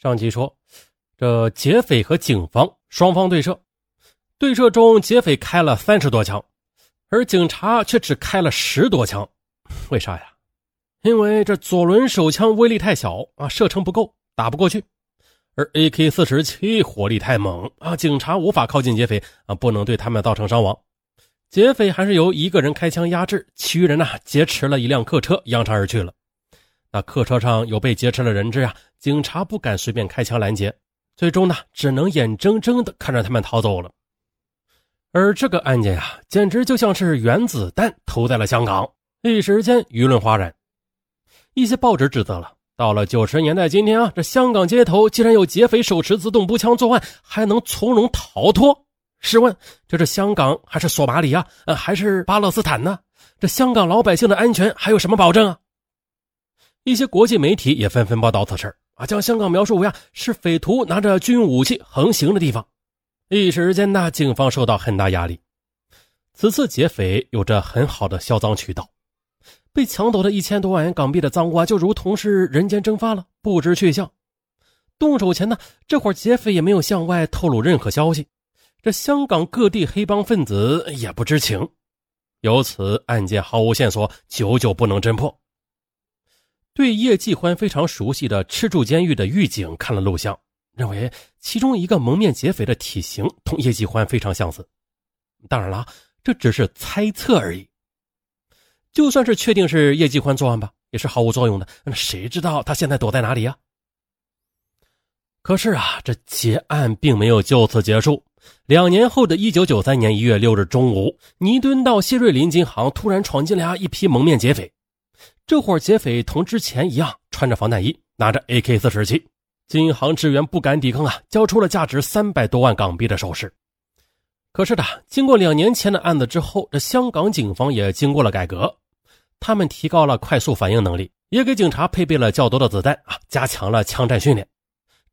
上集说，这劫匪和警方双方对射，对射中劫匪开了三十多枪，而警察却只开了十多枪。为啥呀？因为这左轮手枪威力太小啊，射程不够，打不过去；而 AK 四十七火力太猛啊，警察无法靠近劫匪啊，不能对他们造成伤亡。劫匪还是由一个人开枪压制，其余人呢劫持了一辆客车，扬长而去了。那客车上有被劫持的人质啊，警察不敢随便开枪拦截，最终呢，只能眼睁睁的看着他们逃走了。而这个案件呀，简直就像是原子弹投在了香港，一时间舆论哗然。一些报纸指责了，到了九十年代今天啊，这香港街头竟然有劫匪手持自动步枪作案，还能从容逃脱。试问，这是香港还是索马里啊？呃，还是巴勒斯坦呢？这香港老百姓的安全还有什么保证啊？一些国际媒体也纷纷报道此事啊，将香港描述为啊是匪徒拿着军用武器横行的地方。一时间呢，警方受到很大压力。此次劫匪有着很好的销赃渠道，被抢走的一千多万元港币的赃物啊，就如同是人间蒸发了，不知去向。动手前呢，这伙劫匪也没有向外透露任何消息，这香港各地黑帮分子也不知情，由此案件毫无线索，久久不能侦破。对叶继欢非常熟悉的吃住监狱的狱警看了录像，认为其中一个蒙面劫匪的体型同叶继欢非常相似。当然了，这只是猜测而已。就算是确定是叶继欢作案吧，也是毫无作用的。那谁知道他现在躲在哪里呀？可是啊，这劫案并没有就此结束。两年后的一九九三年一月六日中午，尼敦道谢瑞麟金行突然闯进来一批蒙面劫匪。这伙劫匪同之前一样，穿着防弹衣，拿着 AK 四十七。金行职员不敢抵抗啊，交出了价值三百多万港币的首饰。可是的，经过两年前的案子之后，这香港警方也经过了改革，他们提高了快速反应能力，也给警察配备了较多的子弹啊，加强了枪战训练。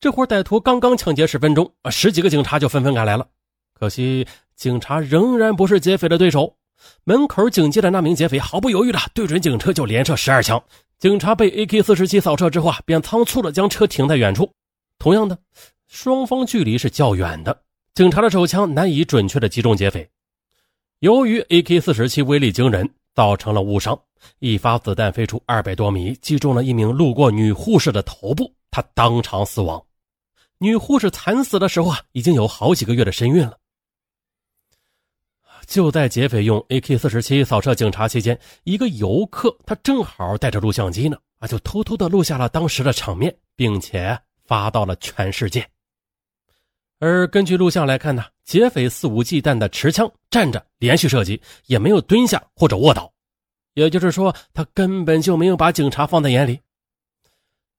这伙歹徒刚刚抢劫十分钟啊，十几个警察就纷纷赶来了。可惜，警察仍然不是劫匪的对手。门口警戒的那名劫匪毫不犹豫的对准警车就连射十二枪，警察被 AK 四十七扫射之后啊，便仓促的将车停在远处。同样的，双方距离是较远的，警察的手枪难以准确的击中劫匪。由于 AK 四十七威力惊人，造成了误伤，一发子弹飞出二百多米，击中了一名路过女护士的头部，她当场死亡。女护士惨死的时候啊，已经有好几个月的身孕了。就在劫匪用 AK 四十七扫射警察期间，一个游客他正好带着录像机呢，啊，就偷偷的录下了当时的场面，并且发到了全世界。而根据录像来看呢，劫匪肆无忌惮的持枪站着连续射击，也没有蹲下或者卧倒，也就是说，他根本就没有把警察放在眼里。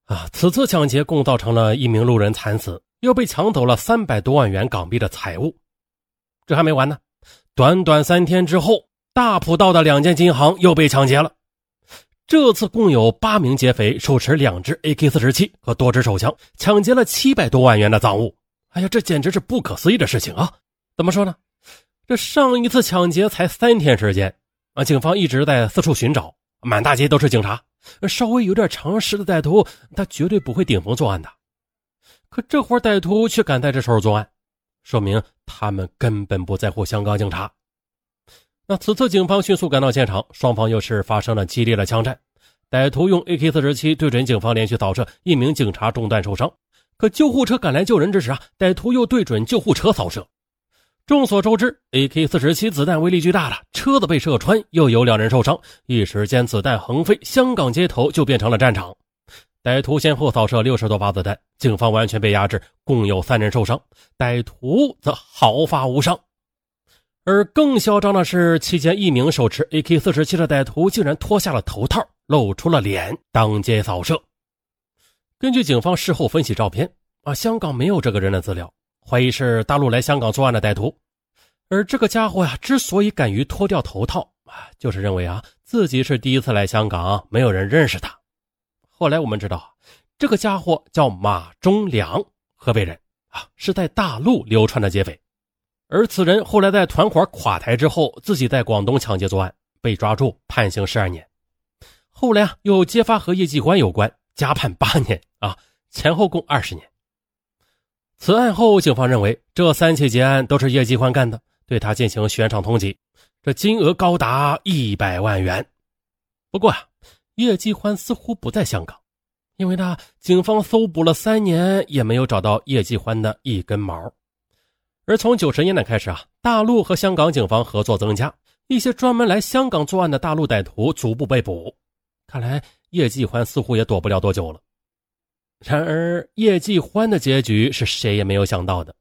啊，此次抢劫共造成了一名路人惨死，又被抢走了三百多万元港币的财物。这还没完呢。短短三天之后，大埔道的两间金行又被抢劫了。这次共有八名劫匪手持两支 AK-47 和多支手枪，抢劫了七百多万元的赃物。哎呀，这简直是不可思议的事情啊！怎么说呢？这上一次抢劫才三天时间啊，警方一直在四处寻找，满大街都是警察。稍微有点常识的歹徒，他绝对不会顶风作案的。可这伙歹徒却敢在这时候作案。说明他们根本不在乎香港警察。那此次警方迅速赶到现场，双方又是发生了激烈的枪战。歹徒用 AK-47 对准警方连续扫射，一名警察中弹受伤。可救护车赶来救人之时啊，歹徒又对准救护车扫射。众所周知，AK-47 子弹威力巨大了，车子被射穿，又有两人受伤，一时间子弹横飞，香港街头就变成了战场。歹徒先后扫射六十多发子弹，警方完全被压制，共有三人受伤，歹徒则毫发无伤。而更嚣张的是，期间一名手持 AK-47 的歹徒竟然脱下了头套，露出了脸，当街扫射。根据警方事后分析照片，啊，香港没有这个人的资料，怀疑是大陆来香港作案的歹徒。而这个家伙呀，之所以敢于脱掉头套，啊，就是认为啊自己是第一次来香港，没有人认识他。后来我们知道，这个家伙叫马忠良，河北人啊，是在大陆流传的劫匪。而此人后来在团伙垮台之后，自己在广东抢劫作案，被抓住判刑十二年。后来啊，又揭发和叶继欢有关，加判八年啊，前后共二十年。此案后，警方认为这三起劫案都是叶继欢干的，对他进行悬赏通缉，这金额高达一百万元。不过啊，叶继欢似乎不在香港，因为呢，警方搜捕了三年也没有找到叶继欢的一根毛。而从九十年代开始啊，大陆和香港警方合作增加，一些专门来香港作案的大陆歹徒逐步被捕。看来叶继欢似乎也躲不了多久了。然而，叶继欢的结局是谁也没有想到的。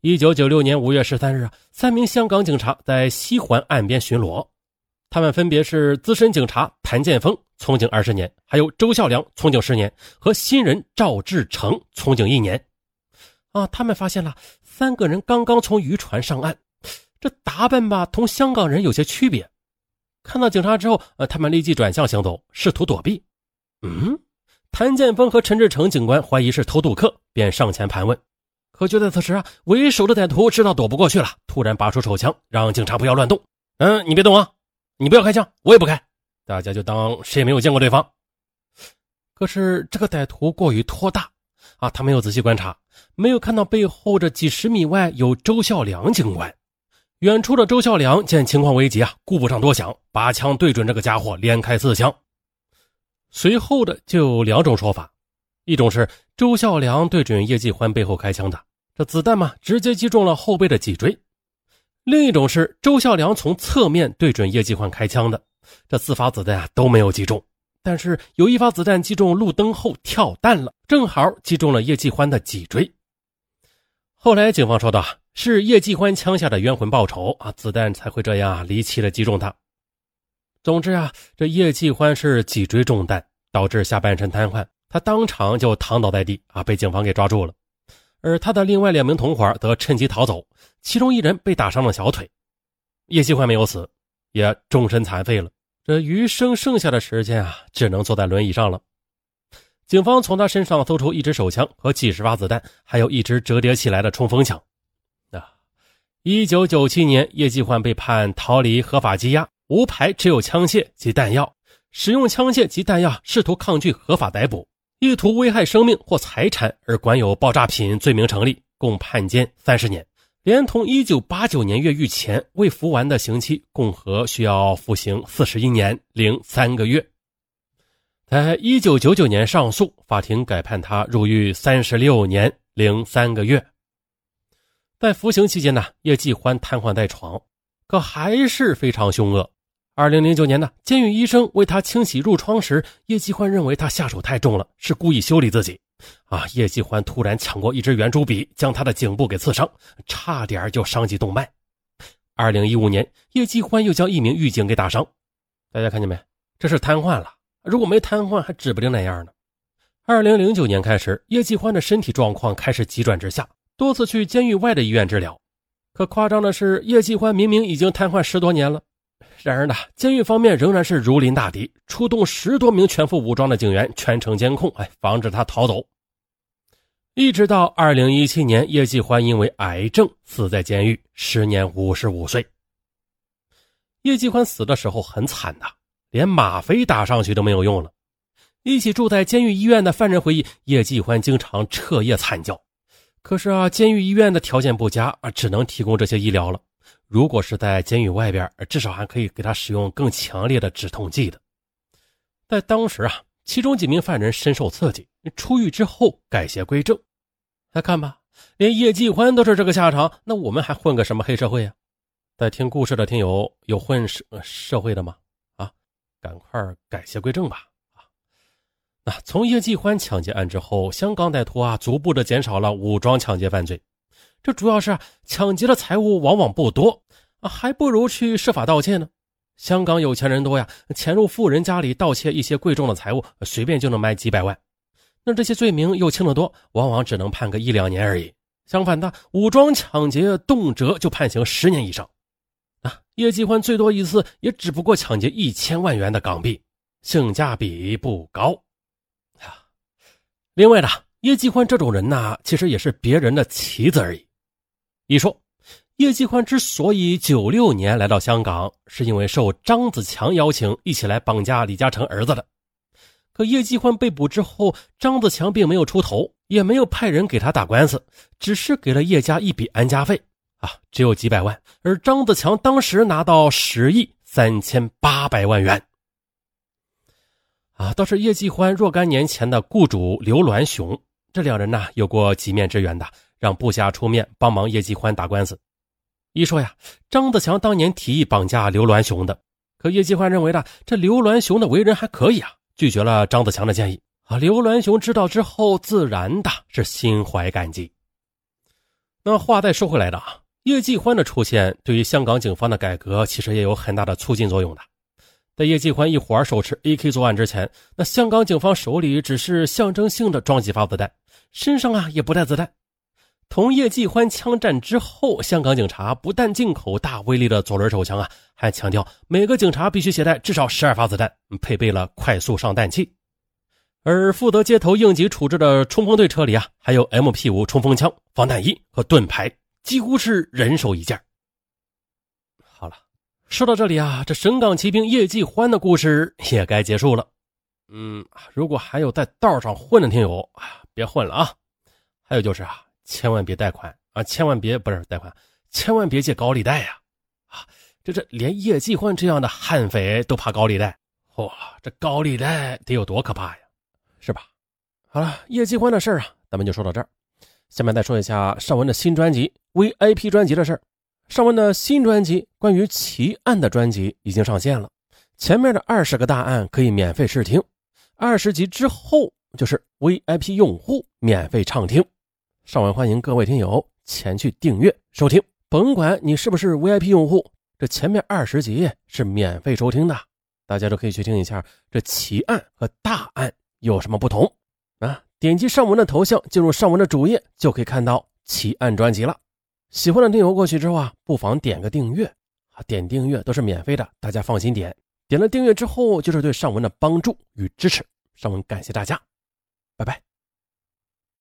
一九九六年五月十三日啊，三名香港警察在西环岸边巡逻，他们分别是资深警察谭建峰，从警二十年；还有周孝良，从警十年；和新人赵志成，从警一年。啊，他们发现了三个人刚刚从渔船上岸，这打扮吧，同香港人有些区别。看到警察之后，呃，他们立即转向行走，试图躲避。嗯。谭建峰和陈志成警官怀疑是偷渡客，便上前盘问。可就在此时啊，为首的歹徒知道躲不过去了，突然拔出手枪，让警察不要乱动。嗯，你别动啊，你不要开枪，我也不开，大家就当谁也没有见过对方。可是这个歹徒过于拖大啊，他没有仔细观察，没有看到背后这几十米外有周孝良警官。远处的周孝良见情况危急啊，顾不上多想，拔枪对准这个家伙，连开四枪。随后的就有两种说法，一种是周孝良对准叶继欢背后开枪的，这子弹嘛直接击中了后背的脊椎；另一种是周孝良从侧面对准叶继欢开枪的，这四发子弹啊都没有击中，但是有一发子弹击中路灯后跳弹了，正好击中了叶继欢的脊椎。后来警方说道，是叶继欢枪下的冤魂报仇啊，子弹才会这样离奇的击中他。总之啊，这叶继欢是脊椎中弹，导致下半身瘫痪，他当场就躺倒在地啊，被警方给抓住了。而他的另外两名同伙则趁机逃走，其中一人被打伤了小腿。叶继欢没有死，也终身残废了。这余生剩下的时间啊，只能坐在轮椅上了。警方从他身上搜出一支手枪和几十发子弹，还有一支折叠起来的冲锋枪。啊，一九九七年，叶继欢被判逃离合法羁押。无牌持有枪械及弹药，使用枪械及弹药试图抗拒合法逮捕，意图危害生命或财产而管有爆炸品罪名成立，共判监三十年，连同一九八九年越狱前未服完的刑期，共和需要服刑四十一年零三个月。在一九九九年上诉，法庭改判他入狱三十六年零三个月。在服刑期间呢，叶继欢瘫痪在床，可还是非常凶恶。二零零九年呢，监狱医生为他清洗褥疮时，叶继欢认为他下手太重了，是故意修理自己。啊！叶继欢突然抢过一支圆珠笔，将他的颈部给刺伤，差点就伤及动脉。二零一五年，叶继欢又将一名狱警给打伤。大家看见没？这是瘫痪了。如果没瘫痪，还指不定那样呢。二零零九年开始，叶继欢的身体状况开始急转直下，多次去监狱外的医院治疗。可夸张的是，叶继欢明明已经瘫痪十多年了。然而呢，监狱方面仍然是如临大敌，出动十多名全副武装的警员全程监控，哎，防止他逃走。一直到二零一七年，叶继欢因为癌症死在监狱，时年五十五岁。叶继欢死的时候很惨呐，连吗啡打上去都没有用了。一起住在监狱医院的犯人回忆，叶继欢经常彻夜惨叫。可是啊，监狱医院的条件不佳啊，只能提供这些医疗了。如果是在监狱外边，至少还可以给他使用更强烈的止痛剂的。在当时啊，其中几名犯人深受刺激，出狱之后改邪归正。来看吧，连叶继欢都是这个下场，那我们还混个什么黑社会啊？在听故事的听友有混社社会的吗？啊，赶快改邪归正吧！啊，那从叶继欢抢劫案之后，香港歹徒啊逐步的减少了武装抢劫犯罪。这主要是抢劫的财物往往不多，还不如去设法盗窃呢。香港有钱人多呀，潜入富人家里盗窃一些贵重的财物，随便就能卖几百万。那这些罪名又轻得多，往往只能判个一两年而已。相反的，武装抢劫动辄就判刑十年以上。啊，叶继欢最多一次也只不过抢劫一千万元的港币，性价比不高。啊，另外呢，叶继欢这种人呢，其实也是别人的棋子而已。一说，叶继欢之所以九六年来到香港，是因为受张子强邀请一起来绑架李嘉诚儿子的。可叶继欢被捕之后，张子强并没有出头，也没有派人给他打官司，只是给了叶家一笔安家费啊，只有几百万。而张子强当时拿到十亿三千八百万元。啊，倒是叶继欢若干年前的雇主刘銮雄，这两人呢有过几面之缘的，让部下出面帮忙叶继欢打官司。一说呀，张子强当年提议绑架刘銮雄的，可叶继欢认为呢，这刘銮雄的为人还可以啊，拒绝了张子强的建议。啊，刘銮雄知道之后，自然的是心怀感激。那话再说回来的啊，叶继欢的出现对于香港警方的改革，其实也有很大的促进作用的。在叶继欢一伙手持 AK 作案之前，那香港警方手里只是象征性的装几发子弹，身上啊也不带子弹。同叶继欢枪战之后，香港警察不但进口大威力的左轮手枪啊，还强调每个警察必须携带至少十二发子弹，配备了快速上弹器。而负责街头应急处置的冲锋队车里啊，还有 MP5 冲锋枪、防弹衣和盾牌，几乎是人手一件。好了。说到这里啊，这神港骑兵叶继欢的故事也该结束了。嗯，如果还有在道上混的听友啊，别混了啊！还有就是啊，千万别贷款啊，千万别不是贷款，千万别借高利贷呀！啊，这这连叶继欢这样的悍匪都怕高利贷，嚯，这高利贷得有多可怕呀？是吧？好了，叶继欢的事儿啊，咱们就说到这儿。下面再说一下尚文的新专辑 VIP 专辑的事儿。尚文的新专辑关于奇案的专辑已经上线了，前面的二十个大案可以免费试听，二十集之后就是 VIP 用户免费畅听。尚文欢迎各位听友前去订阅收听，甭管你是不是 VIP 用户，这前面二十集是免费收听的，大家都可以去听一下这奇案和大案有什么不同啊！点击尚文的头像进入尚文的主页，就可以看到奇案专辑了。喜欢的听友过去之后啊，不妨点个订阅啊，点订阅都是免费的，大家放心点。点了订阅之后，就是对尚文的帮助与支持。尚文感谢大家，拜拜。